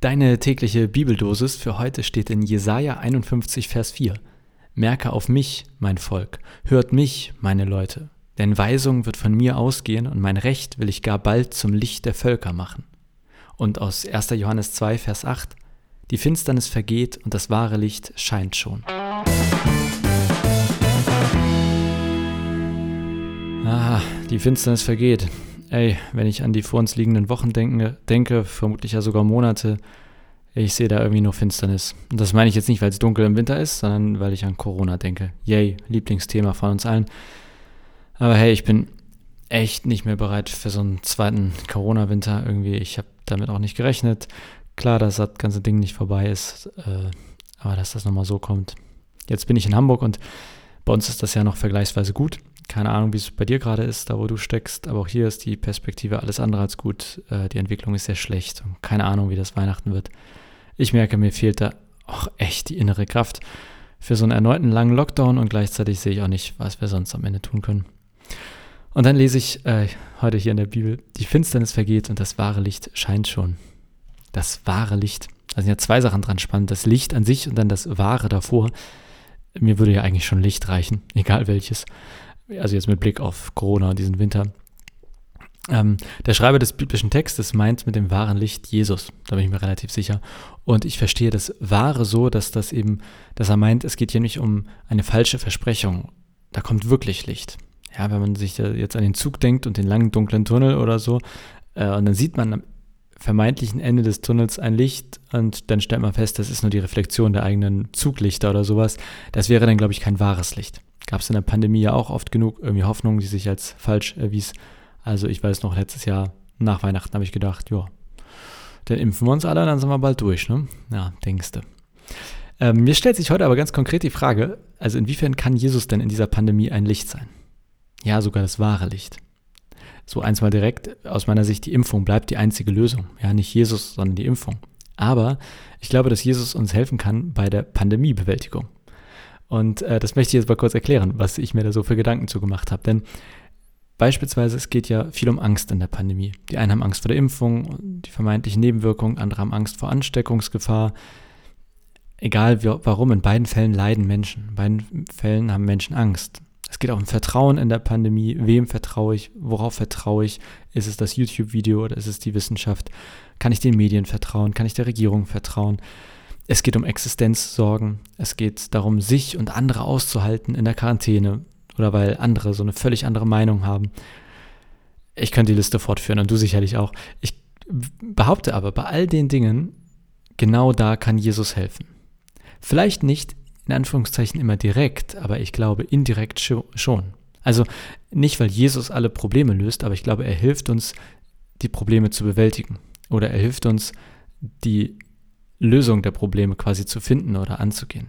Deine tägliche Bibeldosis für heute steht in Jesaja 51, Vers 4. Merke auf mich, mein Volk, hört mich, meine Leute, denn Weisung wird von mir ausgehen und mein Recht will ich gar bald zum Licht der Völker machen. Und aus 1. Johannes 2, Vers 8. Die Finsternis vergeht und das wahre Licht scheint schon. Ah, die Finsternis vergeht ey, wenn ich an die vor uns liegenden Wochen denke, denke, vermutlich ja sogar Monate, ich sehe da irgendwie nur Finsternis. Und das meine ich jetzt nicht, weil es dunkel im Winter ist, sondern weil ich an Corona denke. Yay, Lieblingsthema von uns allen. Aber hey, ich bin echt nicht mehr bereit für so einen zweiten Corona-Winter irgendwie. Ich habe damit auch nicht gerechnet. Klar, dass das ganze Ding nicht vorbei ist, äh, aber dass das nochmal so kommt. Jetzt bin ich in Hamburg und bei uns ist das ja noch vergleichsweise gut. Keine Ahnung, wie es bei dir gerade ist, da wo du steckst, aber auch hier ist die Perspektive alles andere als gut. Äh, die Entwicklung ist sehr schlecht und keine Ahnung, wie das Weihnachten wird. Ich merke, mir fehlt da auch echt die innere Kraft für so einen erneuten langen Lockdown und gleichzeitig sehe ich auch nicht, was wir sonst am Ende tun können. Und dann lese ich äh, heute hier in der Bibel, die Finsternis vergeht und das wahre Licht scheint schon. Das wahre Licht. Da sind ja zwei Sachen dran spannend. Das Licht an sich und dann das Wahre davor. Mir würde ja eigentlich schon Licht reichen, egal welches also jetzt mit Blick auf Corona und diesen Winter. Ähm, der Schreiber des biblischen Textes meint mit dem wahren Licht Jesus, da bin ich mir relativ sicher. Und ich verstehe das Wahre so, dass das eben, dass er meint, es geht hier nicht um eine falsche Versprechung. Da kommt wirklich Licht. Ja, wenn man sich jetzt an den Zug denkt und den langen dunklen Tunnel oder so, äh, und dann sieht man am vermeintlichen Ende des Tunnels ein Licht und dann stellt man fest, das ist nur die Reflexion der eigenen Zuglichter oder sowas. Das wäre dann, glaube ich, kein wahres Licht gab es in der Pandemie ja auch oft genug irgendwie Hoffnung, die sich als falsch erwies. Also ich weiß noch, letztes Jahr nach Weihnachten habe ich gedacht, ja, dann impfen wir uns alle, dann sind wir bald durch, ne? Ja, denkste. Ähm, mir stellt sich heute aber ganz konkret die Frage, also inwiefern kann Jesus denn in dieser Pandemie ein Licht sein? Ja, sogar das wahre Licht. So eins mal direkt, aus meiner Sicht, die Impfung bleibt die einzige Lösung. Ja, nicht Jesus, sondern die Impfung. Aber ich glaube, dass Jesus uns helfen kann bei der Pandemiebewältigung. Und äh, das möchte ich jetzt mal kurz erklären, was ich mir da so für Gedanken zugemacht habe. Denn beispielsweise, es geht ja viel um Angst in der Pandemie. Die einen haben Angst vor der Impfung, die vermeintlichen Nebenwirkungen, andere haben Angst vor Ansteckungsgefahr. Egal wie, warum, in beiden Fällen leiden Menschen. In beiden Fällen haben Menschen Angst. Es geht auch um Vertrauen in der Pandemie. Wem vertraue ich? Worauf vertraue ich? Ist es das YouTube-Video oder ist es die Wissenschaft? Kann ich den Medien vertrauen? Kann ich der Regierung vertrauen? Es geht um Existenzsorgen. Es geht darum, sich und andere auszuhalten in der Quarantäne oder weil andere so eine völlig andere Meinung haben. Ich könnte die Liste fortführen und du sicherlich auch. Ich behaupte aber, bei all den Dingen, genau da kann Jesus helfen. Vielleicht nicht in Anführungszeichen immer direkt, aber ich glaube indirekt schon. Also nicht, weil Jesus alle Probleme löst, aber ich glaube, er hilft uns, die Probleme zu bewältigen. Oder er hilft uns, die Lösung der Probleme quasi zu finden oder anzugehen.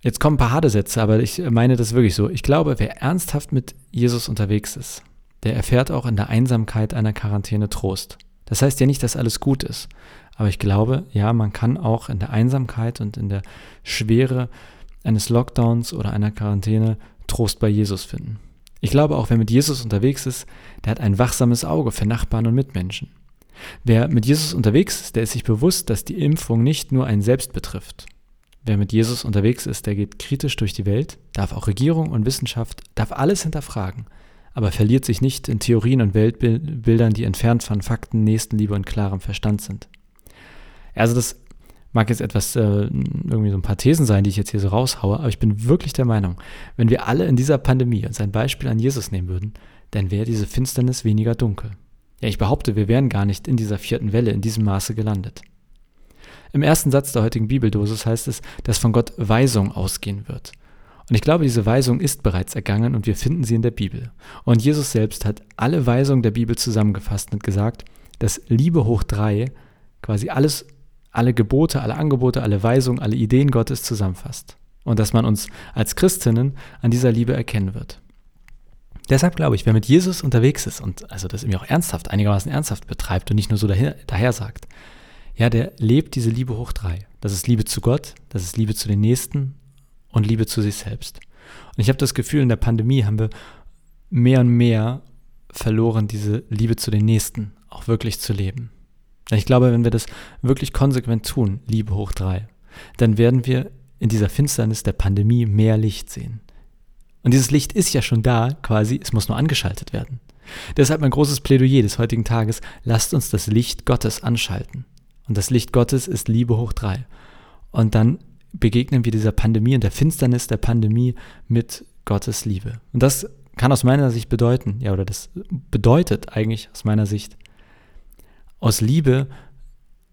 Jetzt kommen ein paar harte Sätze, aber ich meine das wirklich so. Ich glaube, wer ernsthaft mit Jesus unterwegs ist, der erfährt auch in der Einsamkeit einer Quarantäne Trost. Das heißt ja nicht, dass alles gut ist, aber ich glaube, ja, man kann auch in der Einsamkeit und in der Schwere eines Lockdowns oder einer Quarantäne Trost bei Jesus finden. Ich glaube auch, wer mit Jesus unterwegs ist, der hat ein wachsames Auge für Nachbarn und Mitmenschen. Wer mit Jesus unterwegs ist, der ist sich bewusst, dass die Impfung nicht nur einen selbst betrifft. Wer mit Jesus unterwegs ist, der geht kritisch durch die Welt, darf auch Regierung und Wissenschaft, darf alles hinterfragen, aber verliert sich nicht in Theorien und Weltbildern, die entfernt von Fakten, Nächstenliebe und klarem Verstand sind. Also das mag jetzt etwas, äh, irgendwie so ein paar Thesen sein, die ich jetzt hier so raushaue, aber ich bin wirklich der Meinung, wenn wir alle in dieser Pandemie uns ein Beispiel an Jesus nehmen würden, dann wäre diese Finsternis weniger dunkel. Ja, ich behaupte, wir wären gar nicht in dieser vierten Welle in diesem Maße gelandet. Im ersten Satz der heutigen Bibeldosis heißt es, dass von Gott Weisung ausgehen wird. Und ich glaube, diese Weisung ist bereits ergangen und wir finden sie in der Bibel. Und Jesus selbst hat alle Weisungen der Bibel zusammengefasst und gesagt, dass Liebe hoch drei quasi alles, alle Gebote, alle Angebote, alle Weisungen, alle Ideen Gottes zusammenfasst. Und dass man uns als Christinnen an dieser Liebe erkennen wird. Deshalb glaube ich, wer mit Jesus unterwegs ist und also das irgendwie auch ernsthaft, einigermaßen ernsthaft betreibt und nicht nur so daher, daher sagt, ja, der lebt diese Liebe hoch drei. Das ist Liebe zu Gott, das ist Liebe zu den Nächsten und Liebe zu sich selbst. Und ich habe das Gefühl, in der Pandemie haben wir mehr und mehr verloren, diese Liebe zu den Nächsten auch wirklich zu leben. Ich glaube, wenn wir das wirklich konsequent tun, Liebe hoch drei, dann werden wir in dieser Finsternis der Pandemie mehr Licht sehen. Und dieses Licht ist ja schon da, quasi, es muss nur angeschaltet werden. Deshalb mein großes Plädoyer des heutigen Tages, lasst uns das Licht Gottes anschalten. Und das Licht Gottes ist Liebe hoch drei. Und dann begegnen wir dieser Pandemie und der Finsternis der Pandemie mit Gottes Liebe. Und das kann aus meiner Sicht bedeuten, ja, oder das bedeutet eigentlich aus meiner Sicht, aus Liebe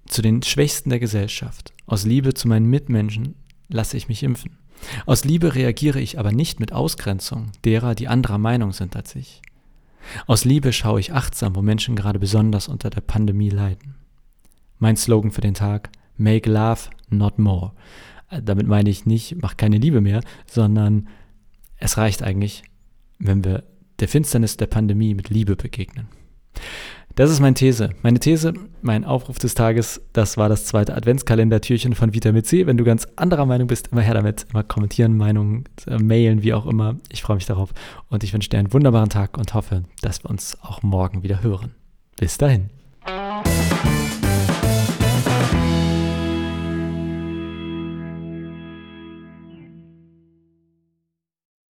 zu den Schwächsten der Gesellschaft, aus Liebe zu meinen Mitmenschen lasse ich mich impfen. Aus Liebe reagiere ich aber nicht mit Ausgrenzung derer, die anderer Meinung sind als ich. Aus Liebe schaue ich achtsam, wo Menschen gerade besonders unter der Pandemie leiden. Mein Slogan für den Tag, Make Love, not more. Damit meine ich nicht, mach keine Liebe mehr, sondern es reicht eigentlich, wenn wir der Finsternis der Pandemie mit Liebe begegnen. Das ist meine These. Meine These, mein Aufruf des Tages, das war das zweite Adventskalender-Türchen von Vitamin C. Wenn du ganz anderer Meinung bist, immer her damit. Immer kommentieren, Meinungen, äh, mailen, wie auch immer. Ich freue mich darauf und ich wünsche dir einen wunderbaren Tag und hoffe, dass wir uns auch morgen wieder hören. Bis dahin.